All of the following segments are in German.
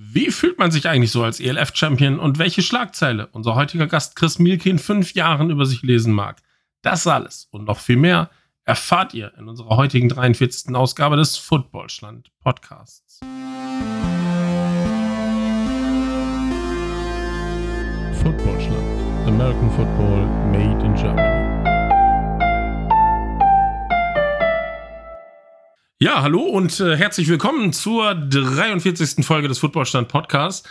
Wie fühlt man sich eigentlich so als ELF-Champion und welche Schlagzeile unser heutiger Gast Chris Mielke in fünf Jahren über sich lesen mag? Das alles und noch viel mehr erfahrt ihr in unserer heutigen 43. Ausgabe des Footballschland Podcasts. Footballschland. American Football made in Germany. Ja, hallo und äh, herzlich willkommen zur 43. Folge des Footballstand Podcasts.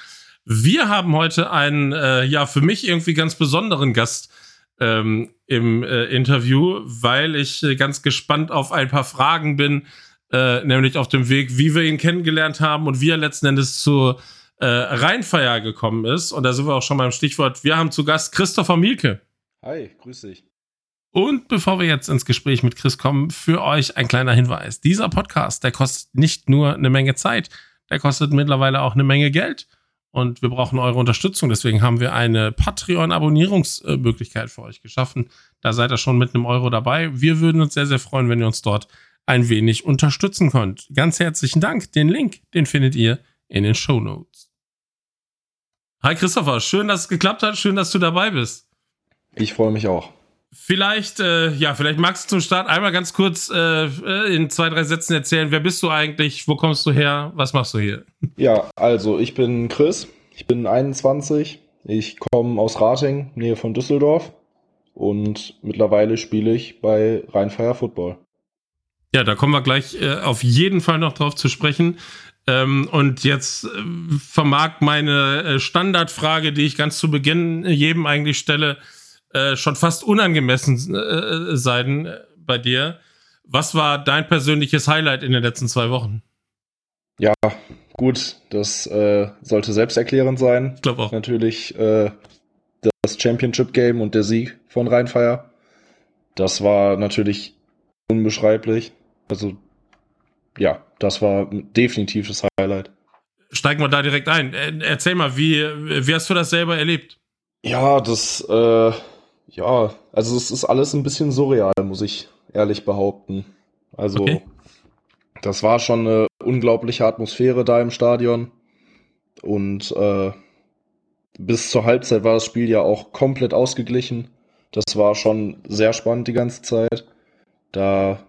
Wir haben heute einen, äh, ja, für mich irgendwie ganz besonderen Gast ähm, im äh, Interview, weil ich äh, ganz gespannt auf ein paar Fragen bin, äh, nämlich auf dem Weg, wie wir ihn kennengelernt haben und wie er letzten Endes zur äh, Rheinfeier gekommen ist. Und da sind wir auch schon beim Stichwort. Wir haben zu Gast Christopher Mielke. Hi, grüß dich. Und bevor wir jetzt ins Gespräch mit Chris kommen, für euch ein kleiner Hinweis. Dieser Podcast, der kostet nicht nur eine Menge Zeit, der kostet mittlerweile auch eine Menge Geld. Und wir brauchen eure Unterstützung. Deswegen haben wir eine Patreon-Abonnierungsmöglichkeit für euch geschaffen. Da seid ihr schon mit einem Euro dabei. Wir würden uns sehr, sehr freuen, wenn ihr uns dort ein wenig unterstützen könnt. Ganz herzlichen Dank. Den Link, den findet ihr in den Show Notes. Hi Christopher, schön, dass es geklappt hat. Schön, dass du dabei bist. Ich freue mich auch. Vielleicht, äh, ja, vielleicht magst du zum Start einmal ganz kurz äh, äh, in zwei, drei Sätzen erzählen, wer bist du eigentlich, wo kommst du her, was machst du hier? Ja, also ich bin Chris, ich bin 21, ich komme aus Rating, Nähe von Düsseldorf und mittlerweile spiele ich bei Rheinfire Football. Ja, da kommen wir gleich äh, auf jeden Fall noch drauf zu sprechen. Ähm, und jetzt äh, vermag meine äh, Standardfrage, die ich ganz zu Beginn jedem eigentlich stelle, äh, schon fast unangemessen äh, sein äh, bei dir. Was war dein persönliches Highlight in den letzten zwei Wochen? Ja, gut, das äh, sollte selbsterklärend sein. Ich glaube auch. Natürlich äh, das Championship Game und der Sieg von Rheinfeier. Das war natürlich unbeschreiblich. Also, ja, das war definitiv das Highlight. Steigen wir da direkt ein. Erzähl mal, wie, wie hast du das selber erlebt? Ja, das, äh, ja, also es ist alles ein bisschen surreal, muss ich ehrlich behaupten. Also, okay. das war schon eine unglaubliche Atmosphäre da im Stadion. Und äh, bis zur Halbzeit war das Spiel ja auch komplett ausgeglichen. Das war schon sehr spannend die ganze Zeit. Da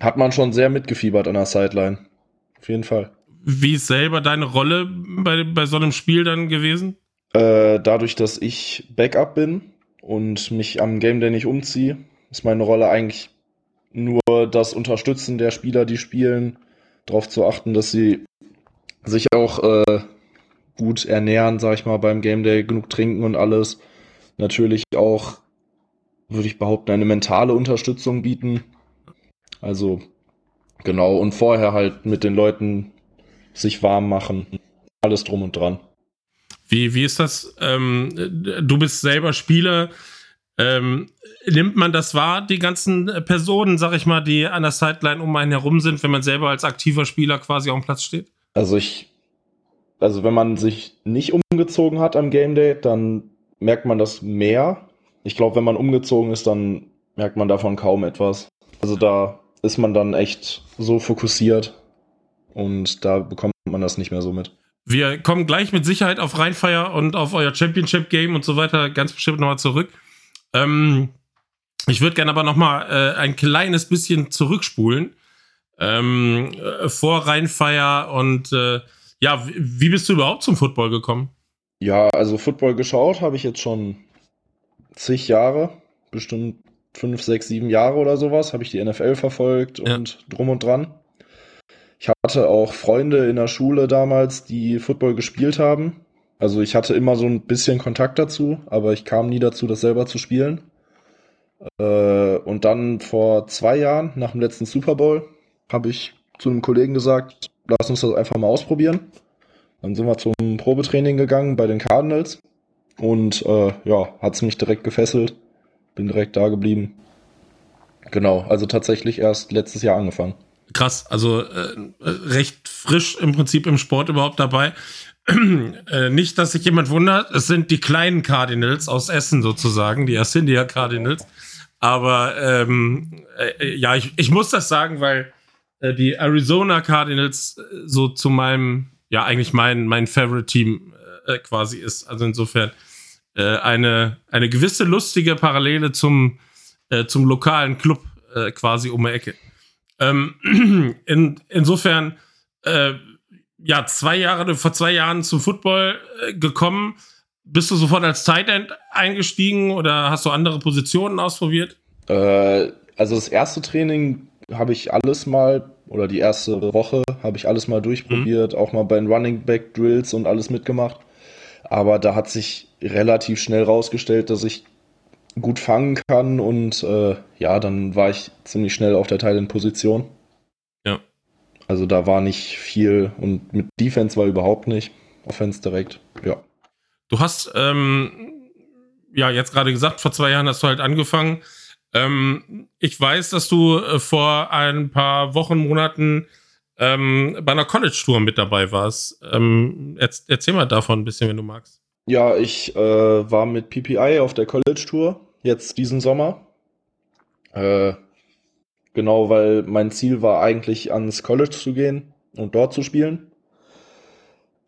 hat man schon sehr mitgefiebert an der Sideline. Auf jeden Fall. Wie ist selber deine Rolle bei, bei so einem Spiel dann gewesen? Äh, dadurch, dass ich Backup bin, und mich am Game Day nicht umziehe, ist meine Rolle eigentlich nur das Unterstützen der Spieler, die spielen, darauf zu achten, dass sie sich auch äh, gut ernähren, sag ich mal, beim Game Day, genug trinken und alles. Natürlich auch, würde ich behaupten, eine mentale Unterstützung bieten. Also, genau, und vorher halt mit den Leuten sich warm machen. Alles drum und dran. Wie, wie ist das? Ähm, du bist selber Spieler. Ähm, nimmt man das wahr, die ganzen Personen, sag ich mal, die an der Sideline um einen herum sind, wenn man selber als aktiver Spieler quasi auf dem Platz steht? Also ich, also wenn man sich nicht umgezogen hat am Game Day, dann merkt man das mehr. Ich glaube, wenn man umgezogen ist, dann merkt man davon kaum etwas. Also da ist man dann echt so fokussiert und da bekommt man das nicht mehr so mit. Wir kommen gleich mit Sicherheit auf Rheinfeier und auf euer Championship-Game und so weiter ganz bestimmt nochmal zurück. Ähm, ich würde gerne aber nochmal äh, ein kleines bisschen zurückspulen. Ähm, äh, vor Rheinfeier und äh, ja, wie bist du überhaupt zum Football gekommen? Ja, also Football geschaut habe ich jetzt schon zig Jahre, bestimmt fünf, sechs, sieben Jahre oder sowas, habe ich die NFL verfolgt und ja. drum und dran. Ich hatte auch Freunde in der Schule damals, die Football gespielt haben. Also ich hatte immer so ein bisschen Kontakt dazu, aber ich kam nie dazu, das selber zu spielen. Äh, und dann vor zwei Jahren, nach dem letzten Super Bowl, habe ich zu einem Kollegen gesagt, lass uns das einfach mal ausprobieren. Dann sind wir zum Probetraining gegangen bei den Cardinals und äh, ja, hat es mich direkt gefesselt. Bin direkt da geblieben. Genau, also tatsächlich erst letztes Jahr angefangen krass. Also äh, recht frisch im Prinzip im Sport überhaupt dabei. äh, nicht, dass sich jemand wundert, es sind die kleinen Cardinals aus Essen sozusagen, die Ascendia Cardinals. Aber ähm, äh, ja, ich, ich muss das sagen, weil äh, die Arizona Cardinals äh, so zu meinem ja eigentlich mein, mein Favorite-Team äh, quasi ist. Also insofern äh, eine, eine gewisse lustige Parallele zum, äh, zum lokalen Club äh, quasi um die Ecke. Ähm, in, insofern, äh, ja, zwei Jahre, vor zwei Jahren zum Football äh, gekommen. Bist du sofort als Tight End eingestiegen oder hast du andere Positionen ausprobiert? Äh, also das erste Training habe ich alles mal, oder die erste Woche habe ich alles mal durchprobiert, mhm. auch mal bei den Running Back Drills und alles mitgemacht. Aber da hat sich relativ schnell rausgestellt, dass ich gut fangen kann und äh, ja, dann war ich ziemlich schnell auf der Teilenposition. Ja. Also da war nicht viel und mit Defense war überhaupt nicht. Offense direkt, ja. Du hast, ähm, ja, jetzt gerade gesagt, vor zwei Jahren hast du halt angefangen. Ähm, ich weiß, dass du äh, vor ein paar Wochen, Monaten ähm, bei einer College-Tour mit dabei warst. Ähm, erzähl mal davon ein bisschen, wenn du magst. Ja, ich äh, war mit PPI auf der College-Tour, jetzt diesen Sommer. Äh, genau, weil mein Ziel war eigentlich ans College zu gehen und dort zu spielen.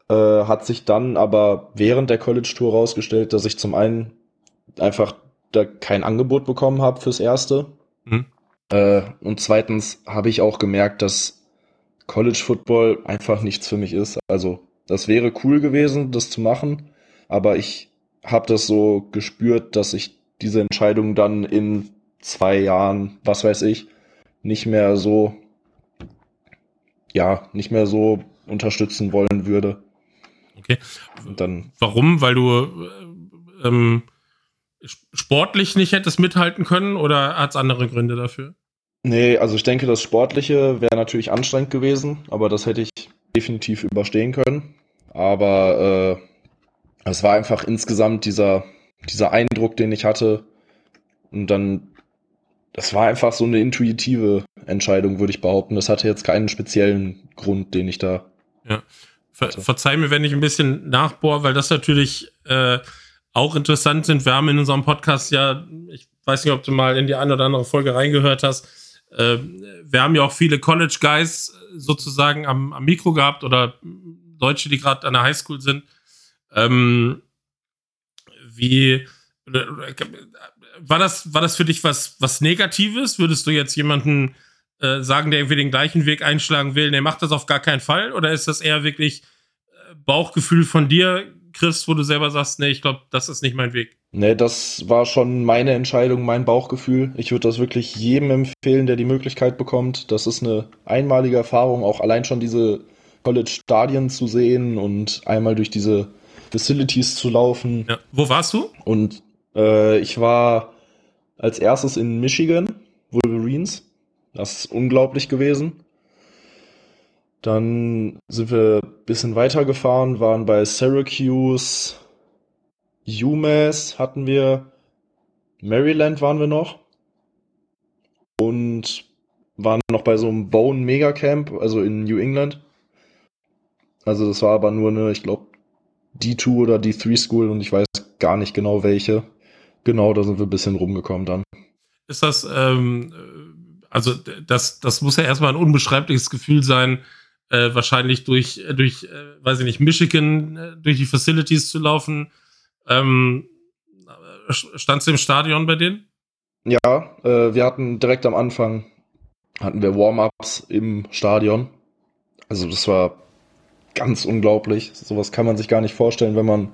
Äh, hat sich dann aber während der College-Tour rausgestellt, dass ich zum einen einfach da kein Angebot bekommen habe fürs Erste. Mhm. Äh, und zweitens habe ich auch gemerkt, dass College Football einfach nichts für mich ist. Also das wäre cool gewesen, das zu machen, aber ich habe das so gespürt, dass ich diese Entscheidung dann in zwei Jahren, was weiß ich, nicht mehr so, ja, nicht mehr so unterstützen wollen würde. Okay. Und dann. Warum? Weil du äh, ähm, sportlich nicht hättest mithalten können oder hat es andere Gründe dafür? Nee, also ich denke, das Sportliche wäre natürlich anstrengend gewesen, aber das hätte ich definitiv überstehen können. Aber äh, es war einfach insgesamt dieser, dieser Eindruck, den ich hatte. Und dann, das war einfach so eine intuitive Entscheidung, würde ich behaupten. Das hatte jetzt keinen speziellen Grund, den ich da. Ja. Ver verzeih mir, wenn ich ein bisschen nachbohre, weil das natürlich äh, auch interessant sind. Wir haben in unserem Podcast ja, ich weiß nicht, ob du mal in die eine oder andere Folge reingehört hast, äh, wir haben ja auch viele College Guys sozusagen am, am Mikro gehabt oder Deutsche, die gerade an der Highschool sind. Ähm, wie war das, war das für dich was, was Negatives? Würdest du jetzt jemanden äh, sagen, der irgendwie den gleichen Weg einschlagen will, der macht das auf gar keinen Fall? Oder ist das eher wirklich äh, Bauchgefühl von dir, Chris, wo du selber sagst, nee, ich glaube, das ist nicht mein Weg? Nee, das war schon meine Entscheidung, mein Bauchgefühl. Ich würde das wirklich jedem empfehlen, der die Möglichkeit bekommt. Das ist eine einmalige Erfahrung, auch allein schon diese College-Stadien zu sehen und einmal durch diese Facilities zu laufen. Ja. Wo warst du? Und äh, ich war als erstes in Michigan, Wolverines. Das ist unglaublich gewesen. Dann sind wir ein bisschen weitergefahren, waren bei Syracuse, UMass hatten wir, Maryland waren wir noch und waren noch bei so einem Bone Mega Camp, also in New England. Also das war aber nur eine, ich glaube, D2 oder D3 School und ich weiß gar nicht genau welche. Genau, da sind wir ein bisschen rumgekommen dann. Ist das, ähm, also das, das muss ja erstmal ein unbeschreibliches Gefühl sein, äh, wahrscheinlich durch, durch äh, weiß ich nicht, Michigan, äh, durch die Facilities zu laufen, ähm, standst du im Stadion bei denen? Ja, äh, wir hatten direkt am Anfang hatten wir Warm-ups im Stadion. Also das war ganz unglaublich. Sowas kann man sich gar nicht vorstellen, wenn man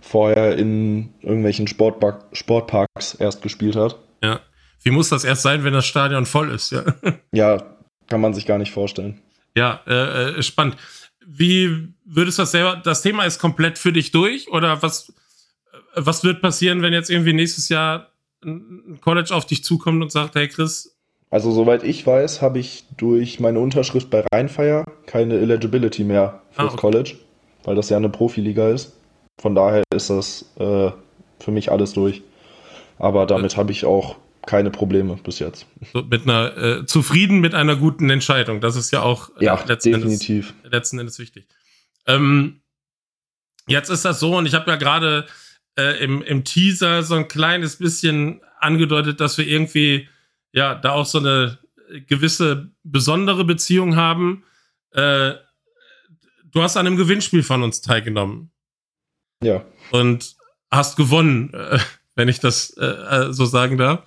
vorher in irgendwelchen Sportbar Sportparks erst gespielt hat. Ja. Wie muss das erst sein, wenn das Stadion voll ist? Ja, ja kann man sich gar nicht vorstellen. Ja, äh, äh spannend. Wie würdest du das selber, das Thema ist komplett für dich durch oder was, was wird passieren, wenn jetzt irgendwie nächstes Jahr ein College auf dich zukommt und sagt, hey Chris? Also soweit ich weiß, habe ich durch meine Unterschrift bei Rheinfire keine Eligibility mehr fürs ah, okay. College, weil das ja eine Profiliga ist. Von daher ist das äh, für mich alles durch. Aber damit habe ich auch keine Probleme bis jetzt. So mit einer äh, zufrieden mit einer guten Entscheidung. Das ist ja auch äh, ja, letzten, definitiv. Endes, letzten Endes wichtig. Ähm, jetzt ist das so, und ich habe ja gerade äh, im, im Teaser so ein kleines bisschen angedeutet, dass wir irgendwie ja da auch so eine gewisse besondere Beziehung haben. Äh, du hast an einem Gewinnspiel von uns teilgenommen. Ja. Und hast gewonnen, äh, wenn ich das äh, so sagen darf.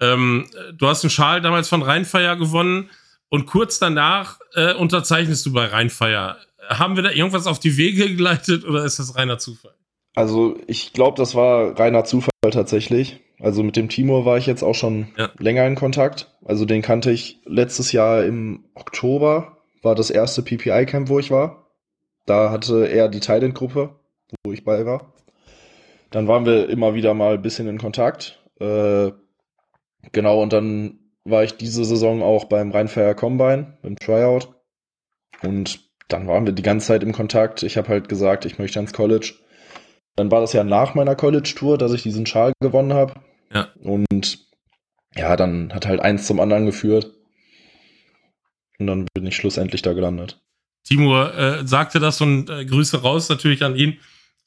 Ähm, du hast einen Schal damals von Rheinfeier gewonnen und kurz danach äh, unterzeichnest du bei Rheinfeier. Haben wir da irgendwas auf die Wege geleitet oder ist das reiner Zufall? Also ich glaube, das war reiner Zufall tatsächlich. Also mit dem Timur war ich jetzt auch schon ja. länger in Kontakt. Also den kannte ich letztes Jahr im Oktober, war das erste PPI-Camp, wo ich war. Da hatte er die Thailand-Gruppe, wo ich bei war. Dann waren wir immer wieder mal ein bisschen in Kontakt. Äh, genau, und dann war ich diese Saison auch beim Rheinfire Combine, im Tryout. Und dann waren wir die ganze Zeit im Kontakt. Ich habe halt gesagt, ich möchte ans College. Dann war das ja nach meiner College-Tour, dass ich diesen Schal gewonnen habe. Ja. Und ja, dann hat halt eins zum anderen geführt. Und dann bin ich schlussendlich da gelandet. Timur äh, sagte das und äh, Grüße raus natürlich an ihn.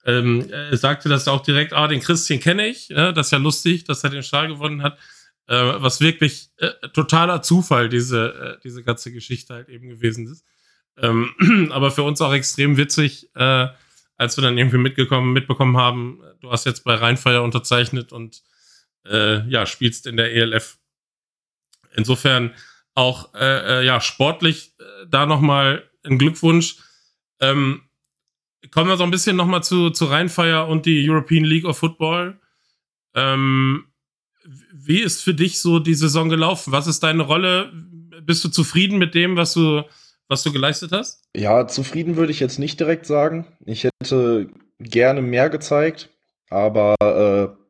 Ähm, er sagte das auch direkt, ah, den Christian kenne ich. Ja, das ist ja lustig, dass er den Schal gewonnen hat. Äh, was wirklich äh, totaler Zufall diese, äh, diese ganze Geschichte halt eben gewesen ist. Ähm, aber für uns auch extrem witzig, äh, als wir dann irgendwie mitgekommen, mitbekommen haben, du hast jetzt bei Rheinfeier unterzeichnet und äh, ja, spielst in der ELF. Insofern auch äh, äh, ja, sportlich äh, da nochmal ein Glückwunsch. Ähm, kommen wir so ein bisschen nochmal zu, zu Rheinfeier und die European League of Football. Ähm, wie ist für dich so die Saison gelaufen? Was ist deine Rolle? Bist du zufrieden mit dem, was du, was du geleistet hast? Ja, zufrieden würde ich jetzt nicht direkt sagen. Ich hätte gerne mehr gezeigt, aber äh,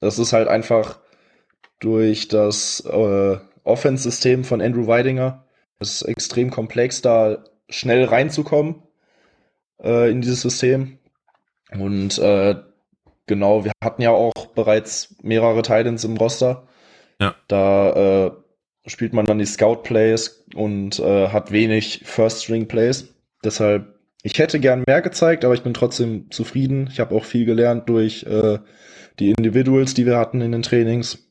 das ist halt einfach durch das äh, Offense-System von Andrew Weidinger. Es ist extrem komplex, da schnell reinzukommen äh, in dieses System. Und äh, genau, wir hatten ja auch bereits mehrere Titans im Roster. Ja. Da äh, spielt man dann die Scout-Plays und äh, hat wenig First-String-Plays. Deshalb, ich hätte gern mehr gezeigt, aber ich bin trotzdem zufrieden. Ich habe auch viel gelernt durch äh, die Individuals, die wir hatten in den Trainings.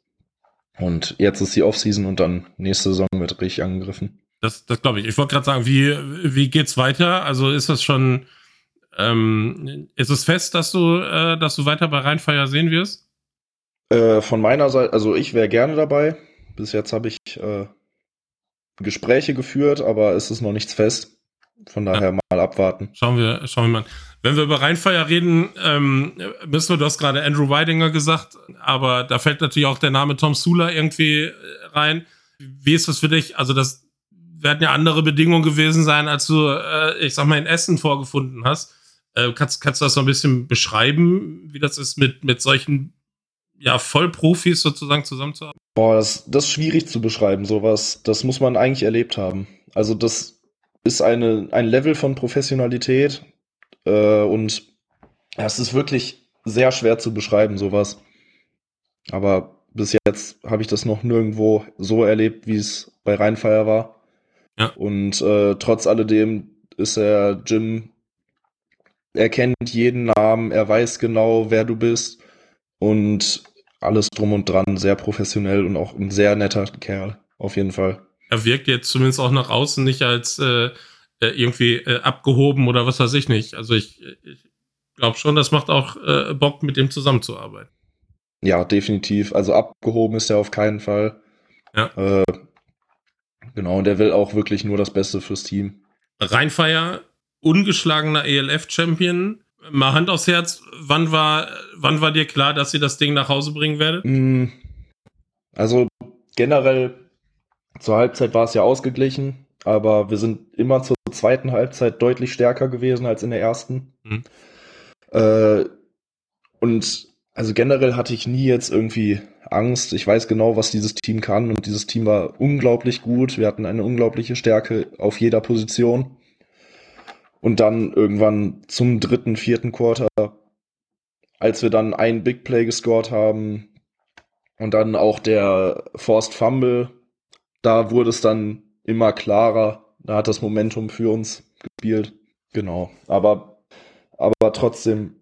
Und jetzt ist die Offseason und dann nächste Saison wird richtig angegriffen. Das, das glaube ich. Ich wollte gerade sagen, wie, wie geht's weiter? Also ist das schon, ähm, ist es fest, dass du, äh, dass du weiter bei Rheinfeier sehen wirst? Äh, von meiner Seite, also ich wäre gerne dabei. Bis jetzt habe ich äh, Gespräche geführt, aber es ist noch nichts fest. Von daher ja. mal abwarten. Schauen wir, schauen wir mal. Wenn wir über Rheinfeier reden, ähm, müssen wir, du hast gerade Andrew Weidinger gesagt, aber da fällt natürlich auch der Name Tom Sula irgendwie äh, rein. Wie ist das für dich? Also, das werden ja andere Bedingungen gewesen sein, als du, äh, ich sag mal, in Essen vorgefunden hast. Äh, kannst, kannst du das so ein bisschen beschreiben, wie das ist, mit, mit solchen ja, Vollprofis sozusagen zusammenzuarbeiten? Boah, das, das ist schwierig zu beschreiben, sowas. Das muss man eigentlich erlebt haben. Also, das ist eine, ein Level von Professionalität äh, und es ist wirklich sehr schwer zu beschreiben, sowas. Aber bis jetzt habe ich das noch nirgendwo so erlebt, wie es bei Rheinfeier war. Ja. Und äh, trotz alledem ist er Jim, er kennt jeden Namen, er weiß genau, wer du bist und alles drum und dran, sehr professionell und auch ein sehr netter Kerl, auf jeden Fall er wirkt jetzt zumindest auch nach außen nicht als äh, äh, irgendwie äh, abgehoben oder was weiß ich nicht. Also ich, ich glaube schon, das macht auch äh, Bock, mit dem zusammenzuarbeiten. Ja, definitiv. Also abgehoben ist er auf keinen Fall. Ja. Äh, genau, und der will auch wirklich nur das Beste fürs Team. Rheinfeier, ungeschlagener ELF-Champion. Mal Hand aufs Herz, wann war, wann war dir klar, dass ihr das Ding nach Hause bringen werdet? Mm, also generell zur Halbzeit war es ja ausgeglichen, aber wir sind immer zur zweiten Halbzeit deutlich stärker gewesen als in der ersten. Mhm. Äh, und also generell hatte ich nie jetzt irgendwie Angst. Ich weiß genau, was dieses Team kann und dieses Team war unglaublich gut. Wir hatten eine unglaubliche Stärke auf jeder Position. Und dann irgendwann zum dritten, vierten Quarter, als wir dann ein Big Play gescored haben und dann auch der Forced Fumble da wurde es dann immer klarer. Da hat das Momentum für uns gespielt. Genau. Aber, aber trotzdem.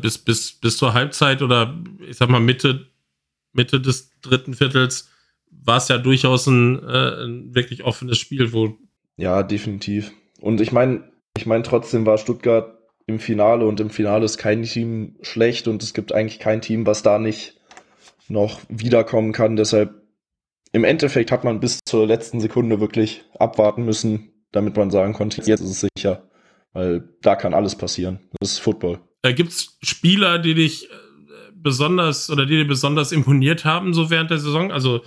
Bis, bis, bis zur Halbzeit oder ich sag mal Mitte, Mitte des dritten Viertels war es ja durchaus ein, äh, ein wirklich offenes Spiel, wo. Ja, definitiv. Und ich meine, ich meine, trotzdem war Stuttgart im Finale und im Finale ist kein Team schlecht und es gibt eigentlich kein Team, was da nicht noch wiederkommen kann. Deshalb im Endeffekt hat man bis zur letzten Sekunde wirklich abwarten müssen, damit man sagen konnte, jetzt ist es sicher. Weil da kann alles passieren. Das ist Football. Äh, Gibt es Spieler, die dich äh, besonders oder die dir besonders imponiert haben, so während der Saison? Also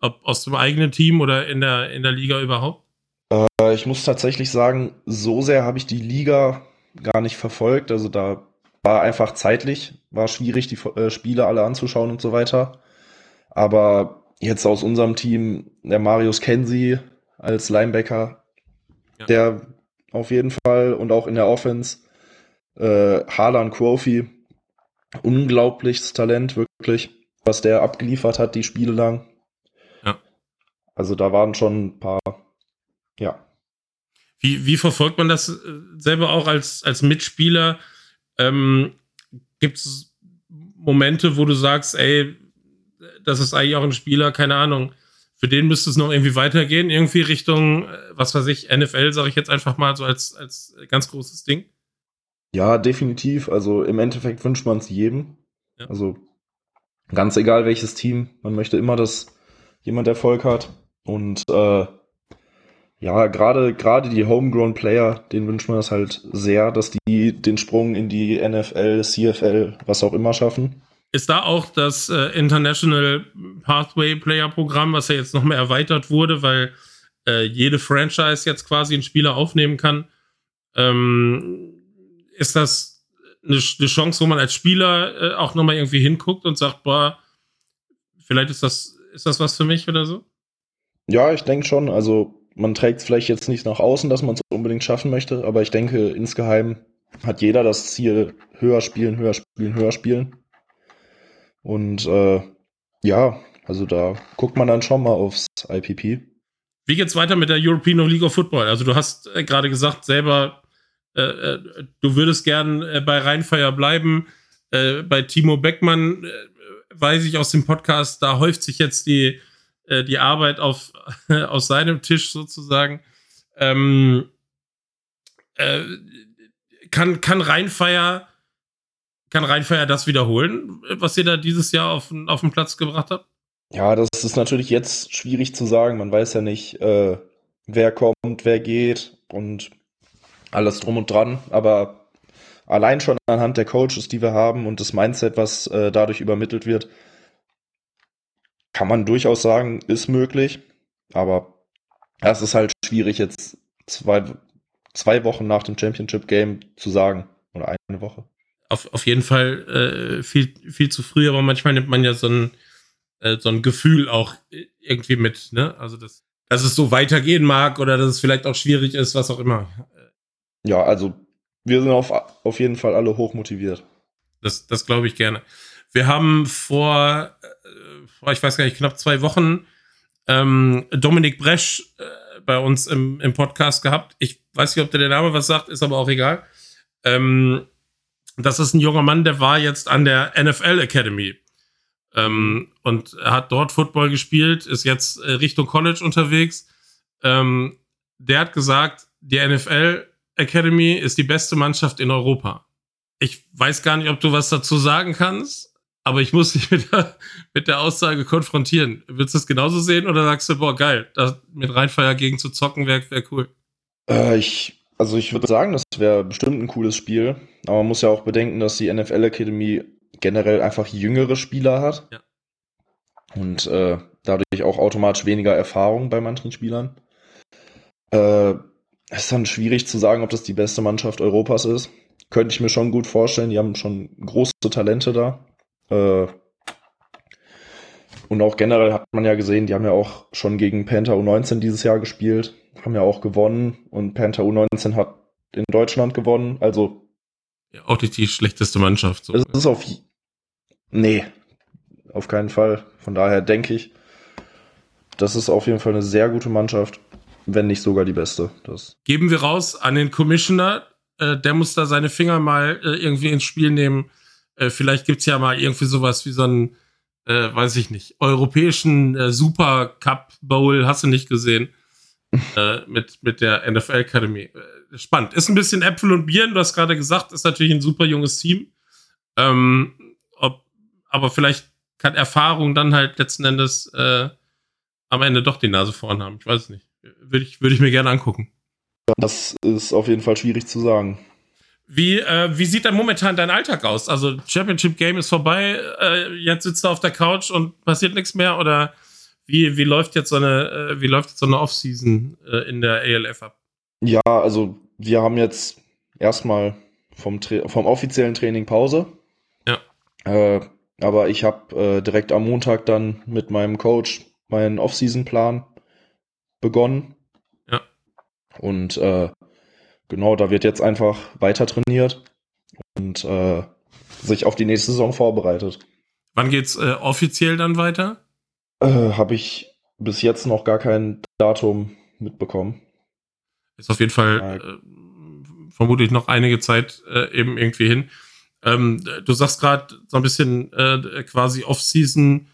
ob aus dem eigenen Team oder in der, in der Liga überhaupt? Äh, ich muss tatsächlich sagen, so sehr habe ich die Liga gar nicht verfolgt. Also da war einfach zeitlich, war schwierig, die äh, Spiele alle anzuschauen und so weiter. Aber jetzt aus unserem Team, der Marius Kensi als Linebacker, ja. der auf jeden Fall und auch in der Offense, äh, Harlan Quofi, unglaubliches Talent, wirklich, was der abgeliefert hat, die Spiele lang. Ja. Also da waren schon ein paar, ja. Wie, wie verfolgt man das äh, selber auch als, als Mitspieler? Ähm, Gibt es Momente, wo du sagst, ey, das ist eigentlich auch ein Spieler, keine Ahnung, für den müsste es noch irgendwie weitergehen, irgendwie Richtung, äh, was weiß ich, NFL, sage ich jetzt einfach mal so als, als ganz großes Ding? Ja, definitiv. Also im Endeffekt wünscht man es jedem. Ja. Also ganz egal welches Team, man möchte immer, dass jemand Erfolg hat. Und äh, ja, gerade gerade die Homegrown Player, denen wünscht man das halt sehr, dass die den Sprung in die NFL, CFL, was auch immer schaffen. Ist da auch das äh, International Pathway Player Programm, was ja jetzt noch mehr erweitert wurde, weil äh, jede Franchise jetzt quasi einen Spieler aufnehmen kann? Ähm, ist das eine, eine, Chance, wo man als Spieler äh, auch nochmal irgendwie hinguckt und sagt, boah, vielleicht ist das, ist das was für mich oder so? Ja, ich denke schon. Also man trägt es vielleicht jetzt nicht nach außen, dass man es unbedingt schaffen möchte, aber ich denke, insgeheim hat jeder das Ziel, höher spielen, höher spielen, höher spielen. Und äh, ja, also da guckt man dann schon mal aufs IPP. Wie geht's weiter mit der European League of Football? Also du hast äh, gerade gesagt, selber, äh, äh du würdest gern äh, bei Rheinfeier bleiben. Äh, bei Timo Beckmann weiß ich aus dem Podcast, da häuft sich jetzt die äh, die Arbeit auf, aus seinem Tisch sozusagen. Ähm, äh, kann, kann Rheinfeier, kann Rheinfeier das wiederholen, was ihr da dieses Jahr auf, auf den Platz gebracht habt? Ja, das ist natürlich jetzt schwierig zu sagen. Man weiß ja nicht, äh, wer kommt, wer geht und alles drum und dran. Aber allein schon anhand der Coaches, die wir haben und das Mindset, was äh, dadurch übermittelt wird, kann man durchaus sagen, ist möglich. Aber es ist halt schwierig, jetzt zwei, zwei Wochen nach dem Championship Game zu sagen. Oder eine Woche. Auf, auf jeden Fall äh, viel, viel zu früh, aber manchmal nimmt man ja so ein, äh, so ein Gefühl auch irgendwie mit, ne? Also, dass, dass es so weitergehen mag oder dass es vielleicht auch schwierig ist, was auch immer. Ja, also wir sind auf, auf jeden Fall alle hochmotiviert. Das, das glaube ich gerne. Wir haben vor ich weiß gar nicht, knapp zwei Wochen ähm, Dominik Bresch äh, bei uns im, im Podcast gehabt. Ich weiß nicht, ob der, der Name was sagt, ist aber auch egal. Ähm, das ist ein junger Mann, der war jetzt an der NFL Academy ähm, und hat dort Football gespielt, ist jetzt äh, Richtung College unterwegs. Ähm, der hat gesagt, die NFL Academy ist die beste Mannschaft in Europa. Ich weiß gar nicht, ob du was dazu sagen kannst. Aber ich muss dich mit der, mit der Aussage konfrontieren. Willst du das genauso sehen oder sagst du, boah, geil, da mit Rheinfeier gegen zu zocken wäre wär cool? Äh, ich, also ich würde sagen, das wäre bestimmt ein cooles Spiel. Aber man muss ja auch bedenken, dass die NFL Academy generell einfach jüngere Spieler hat. Ja. Und äh, dadurch auch automatisch weniger Erfahrung bei manchen Spielern. Äh, es ist dann schwierig zu sagen, ob das die beste Mannschaft Europas ist. Könnte ich mir schon gut vorstellen. Die haben schon große Talente da. Äh, und auch generell hat man ja gesehen, die haben ja auch schon gegen Panther U19 dieses Jahr gespielt, haben ja auch gewonnen und Panther U19 hat in Deutschland gewonnen. Also. Ja, auch nicht die schlechteste Mannschaft. So. Es ist auf. Nee, auf keinen Fall. Von daher denke ich, das ist auf jeden Fall eine sehr gute Mannschaft, wenn nicht sogar die beste. Das Geben wir raus an den Commissioner. Äh, der muss da seine Finger mal äh, irgendwie ins Spiel nehmen äh, vielleicht gibt es ja mal irgendwie sowas wie so einen, äh, weiß ich nicht, europäischen äh, Super Cup Bowl, hast du nicht gesehen. äh, mit, mit der NFL Academy. Äh, spannend. Ist ein bisschen Äpfel und Bieren, du hast gerade gesagt, ist natürlich ein super junges Team. Ähm, ob, aber vielleicht kann Erfahrung dann halt letzten Endes äh, am Ende doch die Nase vorn haben. Ich weiß es nicht. Würde ich, würde ich mir gerne angucken. Das ist auf jeden Fall schwierig zu sagen. Wie, äh, wie sieht denn momentan dein Alltag aus? Also Championship Game ist vorbei, äh, jetzt sitzt du auf der Couch und passiert nichts mehr oder wie, wie läuft jetzt so eine, äh, wie läuft jetzt so eine Offseason äh, in der ALF ab? Ja, also wir haben jetzt erstmal vom, vom offiziellen Training Pause. Ja. Äh, aber ich habe äh, direkt am Montag dann mit meinem Coach meinen Offseason-Plan begonnen. Ja. Und äh, genau, da wird jetzt einfach weiter trainiert und äh, sich auf die nächste Saison vorbereitet. Wann geht's äh, offiziell dann weiter? Äh, Habe ich bis jetzt noch gar kein Datum mitbekommen. Ist auf jeden Fall äh, vermutlich noch einige Zeit äh, eben irgendwie hin. Ähm, du sagst gerade so ein bisschen äh, quasi Off-Season,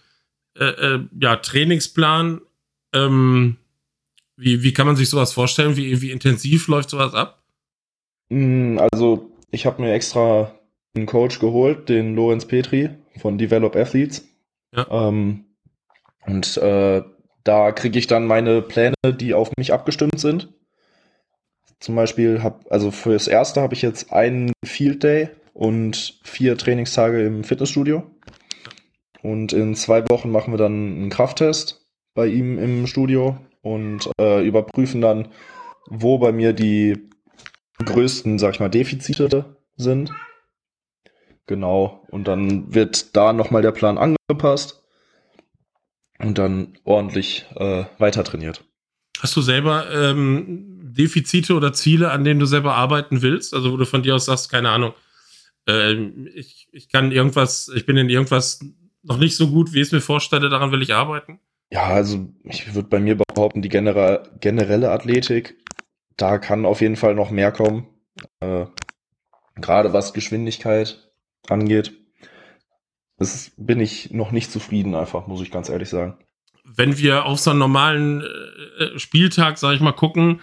äh, ja, Trainingsplan. Ähm, wie, wie kann man sich sowas vorstellen? Wie, wie intensiv läuft sowas ab? Mm, also, ich habe mir extra einen Coach geholt, den Lorenz Petri von Develop Athletes. Ja. Ähm, und äh, da kriege ich dann meine Pläne, die auf mich abgestimmt sind. Zum Beispiel habe, also fürs erste habe ich jetzt einen Field Day und vier Trainingstage im Fitnessstudio. Und in zwei Wochen machen wir dann einen Krafttest bei ihm im Studio und äh, überprüfen dann, wo bei mir die größten, sag ich mal, Defizite sind. Genau. Und dann wird da nochmal der Plan angepasst und dann ordentlich äh, weiter trainiert. Hast du selber ähm, Defizite oder Ziele, an denen du selber arbeiten willst? Also wo du von dir aus sagst, keine Ahnung, äh, ich, ich kann irgendwas, ich bin in irgendwas noch nicht so gut, wie ich es mir vorstelle, daran will ich arbeiten? Ja, also ich würde bei mir behaupten, die generelle Athletik, da kann auf jeden Fall noch mehr kommen. Äh, Gerade was Geschwindigkeit angeht. Das bin ich noch nicht zufrieden, einfach, muss ich ganz ehrlich sagen. Wenn wir auf so einen normalen äh, äh Spieltag, sag ich mal, gucken,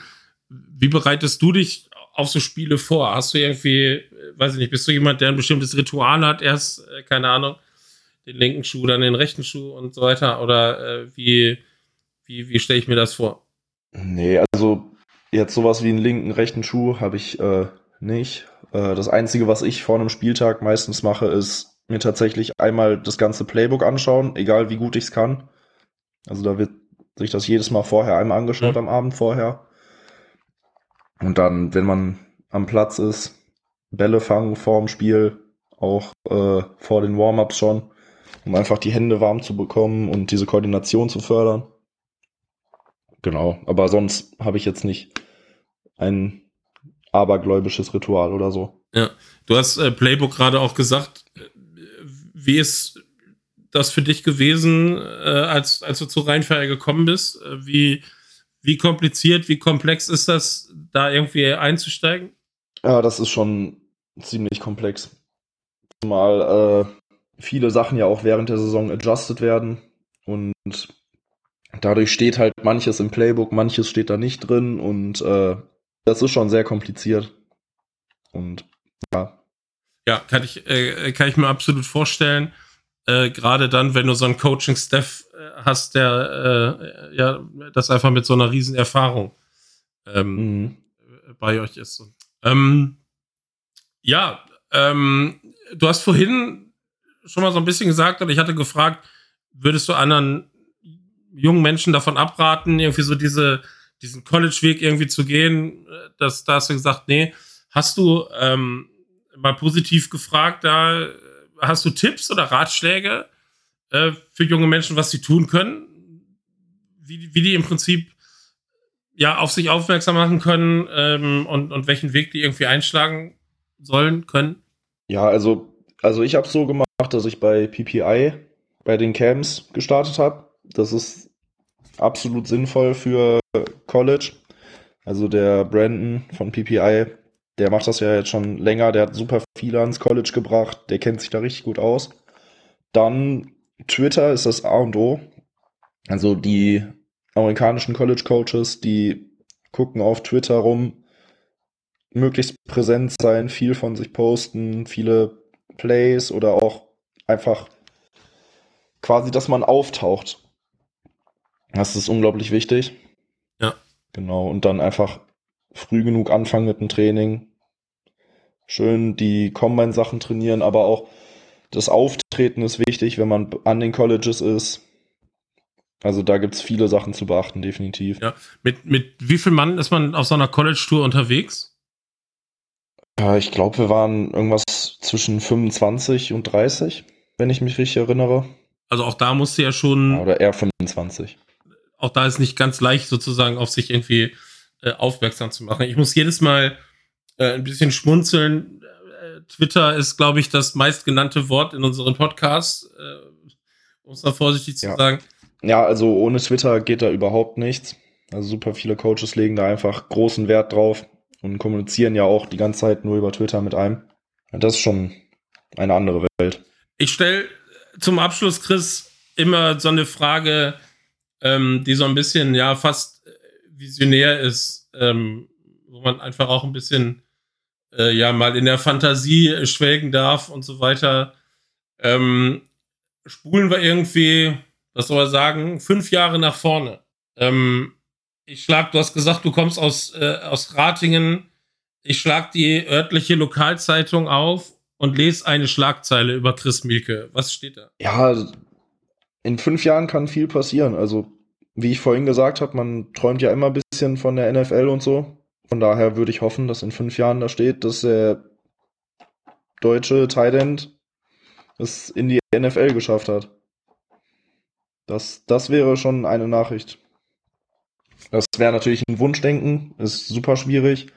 wie bereitest du dich auf so Spiele vor? Hast du irgendwie, äh, weiß ich nicht, bist du jemand, der ein bestimmtes Ritual hat, erst, äh, keine Ahnung, den linken Schuh, dann den rechten Schuh und so weiter? Oder äh, wie, wie, wie stelle ich mir das vor? Nee, also jetzt sowas wie einen linken, rechten Schuh habe ich äh, nicht. Äh, das Einzige, was ich vor einem Spieltag meistens mache, ist mir tatsächlich einmal das ganze Playbook anschauen, egal wie gut ich es kann. Also da wird sich das jedes Mal vorher einmal angeschaut mhm. am Abend vorher. Und dann, wenn man am Platz ist, Bälle fangen vorm Spiel, auch äh, vor den Warm-ups schon um einfach die Hände warm zu bekommen und diese Koordination zu fördern. Genau, aber sonst habe ich jetzt nicht ein abergläubisches Ritual oder so. Ja, du hast äh, Playbook gerade auch gesagt. Wie ist das für dich gewesen, äh, als, als du zu Rheinfeier gekommen bist? Äh, wie, wie kompliziert, wie komplex ist das, da irgendwie einzusteigen? Ja, das ist schon ziemlich komplex. Mal äh, viele Sachen ja auch während der Saison adjusted werden und dadurch steht halt manches im Playbook, manches steht da nicht drin und äh, das ist schon sehr kompliziert. Und ja. Ja, kann ich, äh, kann ich mir absolut vorstellen. Äh, Gerade dann, wenn du so einen Coaching-Staff äh, hast, der äh, ja das einfach mit so einer riesen Erfahrung ähm, mhm. bei euch ist. Ähm, ja, ähm, du hast vorhin schon mal so ein bisschen gesagt und ich hatte gefragt, würdest du anderen jungen Menschen davon abraten, irgendwie so diese, diesen College-Weg irgendwie zu gehen? Das, da hast du gesagt, nee. Hast du ähm, mal positiv gefragt, da hast du Tipps oder Ratschläge äh, für junge Menschen, was sie tun können? Wie, wie die im Prinzip ja auf sich aufmerksam machen können ähm, und, und welchen Weg die irgendwie einschlagen sollen können? Ja, also, also ich habe so gemacht, dass ich bei PPI bei den Camps gestartet habe. Das ist absolut sinnvoll für College. Also der Brandon von PPI, der macht das ja jetzt schon länger, der hat super viele ans College gebracht, der kennt sich da richtig gut aus. Dann Twitter ist das A und O. Also die amerikanischen College Coaches, die gucken auf Twitter rum, möglichst präsent sein, viel von sich posten, viele Plays oder auch einfach quasi, dass man auftaucht. Das ist unglaublich wichtig. Ja. Genau. Und dann einfach früh genug anfangen mit dem Training. Schön die Combine-Sachen trainieren, aber auch das Auftreten ist wichtig, wenn man an den Colleges ist. Also da gibt es viele Sachen zu beachten, definitiv. Ja. Mit, mit wie viel Mann ist man auf so einer College-Tour unterwegs? Ja, ich glaube, wir waren irgendwas zwischen 25 und 30, wenn ich mich richtig erinnere. Also auch da musste ja schon. Ja, oder eher 25. Auch da ist nicht ganz leicht, sozusagen auf sich irgendwie äh, aufmerksam zu machen. Ich muss jedes Mal äh, ein bisschen schmunzeln. Äh, Twitter ist, glaube ich, das meistgenannte Wort in unseren Podcasts, äh, um es da vorsichtig zu ja. sagen. Ja, also ohne Twitter geht da überhaupt nichts. Also super viele Coaches legen da einfach großen Wert drauf und kommunizieren ja auch die ganze Zeit nur über Twitter mit einem. Das ist schon eine andere Welt. Ich stelle zum Abschluss, Chris, immer so eine Frage, ähm, die so ein bisschen, ja, fast visionär ist, ähm, wo man einfach auch ein bisschen, äh, ja, mal in der Fantasie schwelgen darf und so weiter. Ähm, spulen wir irgendwie, was soll man sagen, fünf Jahre nach vorne. Ähm, ich schlag, du hast gesagt, du kommst aus, äh, aus Ratingen. Ich schlag die örtliche Lokalzeitung auf und lese eine Schlagzeile über Chris Mielke. Was steht da? Ja, in fünf Jahren kann viel passieren. Also, wie ich vorhin gesagt habe, man träumt ja immer ein bisschen von der NFL und so. Von daher würde ich hoffen, dass in fünf Jahren da steht, dass der deutsche Thailand es in die NFL geschafft hat. Das, das wäre schon eine Nachricht. Das wäre natürlich ein Wunschdenken, ist super schwierig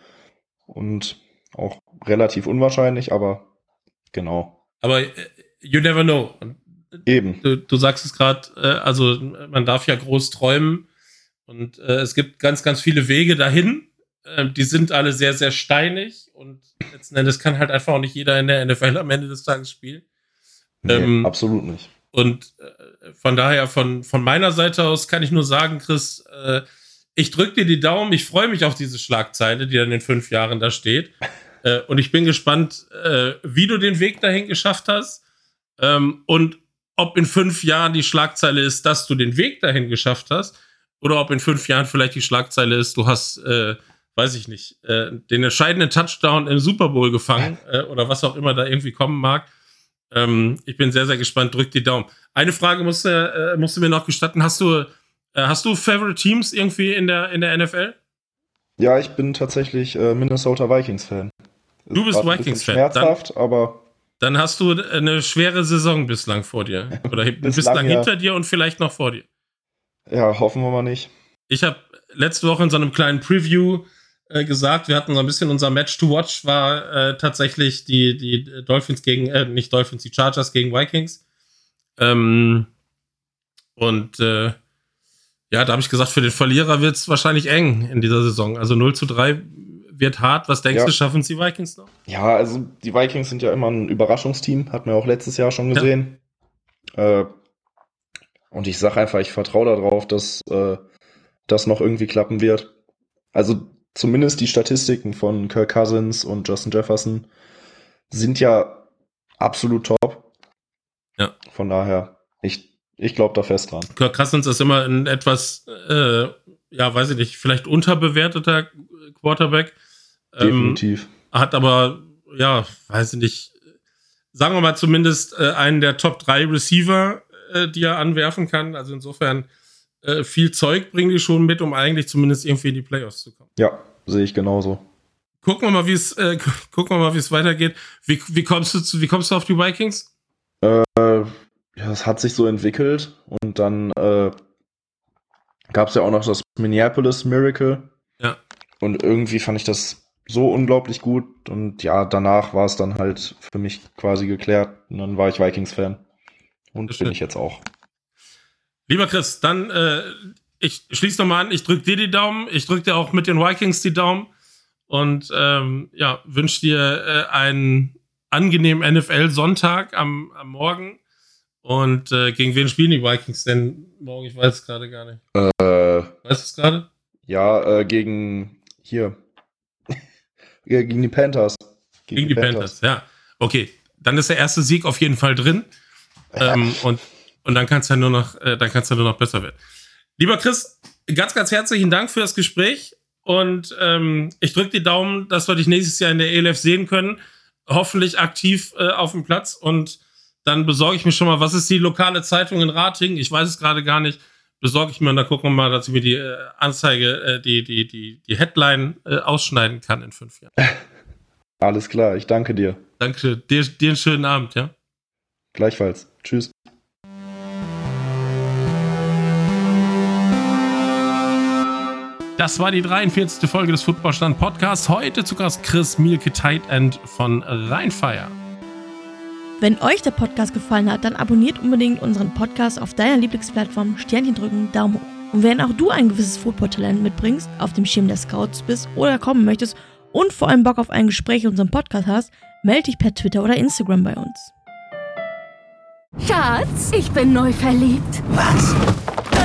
und auch relativ unwahrscheinlich, aber genau. Aber äh, you never know. Eben. Du, du sagst es gerade, äh, also man darf ja groß träumen und äh, es gibt ganz, ganz viele Wege dahin. Äh, die sind alle sehr, sehr steinig und letzten Endes kann halt einfach auch nicht jeder in der NFL am Ende des Tages spielen. Nee, ähm, absolut nicht. Und äh, von daher, von, von meiner Seite aus kann ich nur sagen, Chris, äh, ich drücke dir die Daumen, ich freue mich auf diese Schlagzeile, die dann in fünf Jahren da steht. Äh, und ich bin gespannt, wie du den Weg dahin geschafft hast. Ähm, und ob in fünf Jahren die Schlagzeile ist, dass du den Weg dahin geschafft hast. Oder ob in fünf Jahren vielleicht die Schlagzeile ist, du hast, äh, weiß ich nicht, äh, den entscheidenden Touchdown im Super Bowl gefangen. Äh, oder was auch immer da irgendwie kommen mag. Ähm, ich bin sehr, sehr gespannt. Drück die Daumen. Eine Frage musst du, äh, musst du mir noch gestatten. Hast du, hast du Favorite Teams irgendwie in der, in der NFL? Ja, ich bin tatsächlich Minnesota Vikings-Fan. Du bist Vikings-Fan. Schmerzhaft, dann, aber. Dann hast du eine schwere Saison bislang vor dir. Oder bislang, bislang hinter dir und vielleicht noch vor dir. Ja, hoffen wir mal nicht. Ich habe letzte Woche in so einem kleinen Preview äh, gesagt, wir hatten so ein bisschen unser Match to watch, war äh, tatsächlich die, die Dolphins gegen, äh, nicht Dolphins, die Chargers gegen Vikings. Ähm, und äh, ja, da habe ich gesagt, für den Verlierer wird es wahrscheinlich eng in dieser Saison. Also 0 zu 3 wird hart. Was denkst ja. du, schaffen es die Vikings noch? Ja, also die Vikings sind ja immer ein Überraschungsteam, hat man auch letztes Jahr schon gesehen. Ja. Äh, und ich sage einfach, ich vertraue darauf, dass äh, das noch irgendwie klappen wird. Also zumindest die Statistiken von Kirk Cousins und Justin Jefferson sind ja absolut top. Ja. Von daher, ich, ich glaube da fest dran. Kirk Cousins ist immer ein etwas, äh, ja, weiß ich nicht, vielleicht unterbewerteter Quarterback. Definitiv. Ähm, hat aber, ja, weiß ich nicht, sagen wir mal zumindest äh, einen der Top 3 Receiver, äh, die er anwerfen kann. Also insofern äh, viel Zeug bringen die schon mit, um eigentlich zumindest irgendwie in die Playoffs zu kommen. Ja, sehe ich genauso. Gucken wir mal, wie es äh, gucken wir mal, wie es weitergeht. Wie, wie kommst du zu, wie kommst du auf die Vikings? Äh, ja, es hat sich so entwickelt und dann äh, gab es ja auch noch das Minneapolis Miracle. Ja. Und irgendwie fand ich das so unglaublich gut. Und ja, danach war es dann halt für mich quasi geklärt. Und dann war ich Vikings-Fan. Und bin ich jetzt auch. Lieber Chris, dann äh, ich schließe nochmal an, ich drücke dir die Daumen, ich drücke dir auch mit den Vikings die Daumen und ähm, ja, wünsche dir äh, einen angenehmen NFL-Sonntag am, am Morgen. Und äh, gegen wen spielen die Vikings denn morgen? Ich weiß es gerade gar nicht. Äh, weißt du es gerade? Ja, äh, gegen hier. Gegen die Panthers. Gegen, gegen die, die Panthers. Panthers. ja. Okay, dann ist der erste Sieg auf jeden Fall drin. ähm, und, und dann kann es ja nur noch, äh, dann kann es ja nur noch besser werden. Lieber Chris, ganz, ganz herzlichen Dank für das Gespräch. Und ähm, ich drücke die Daumen, dass wir dich nächstes Jahr in der ELF sehen können. Hoffentlich aktiv äh, auf dem Platz. Und dann besorge ich mir schon mal, was ist die lokale Zeitung in Rating? Ich weiß es gerade gar nicht. Besorge ich mir und dann gucken wir mal, dass ich mir die äh, Anzeige, äh, die, die, die, die Headline äh, ausschneiden kann in fünf Jahren. Alles klar, ich danke dir. Danke dir, dir einen schönen Abend, ja? Gleichfalls. Tschüss. Das war die 43. Folge des Footballstand Podcasts. Heute zu Gast Chris Mielke Tight End von Rheinfire. Wenn euch der Podcast gefallen hat, dann abonniert unbedingt unseren Podcast auf deiner Lieblingsplattform, Sternchen drücken, Daumen hoch. Und wenn auch du ein gewisses Football-Talent mitbringst, auf dem Schirm der Scouts bist oder kommen möchtest und vor allem Bock auf ein Gespräch in unserem Podcast hast, melde dich per Twitter oder Instagram bei uns. Schatz, ich bin neu verliebt. Was?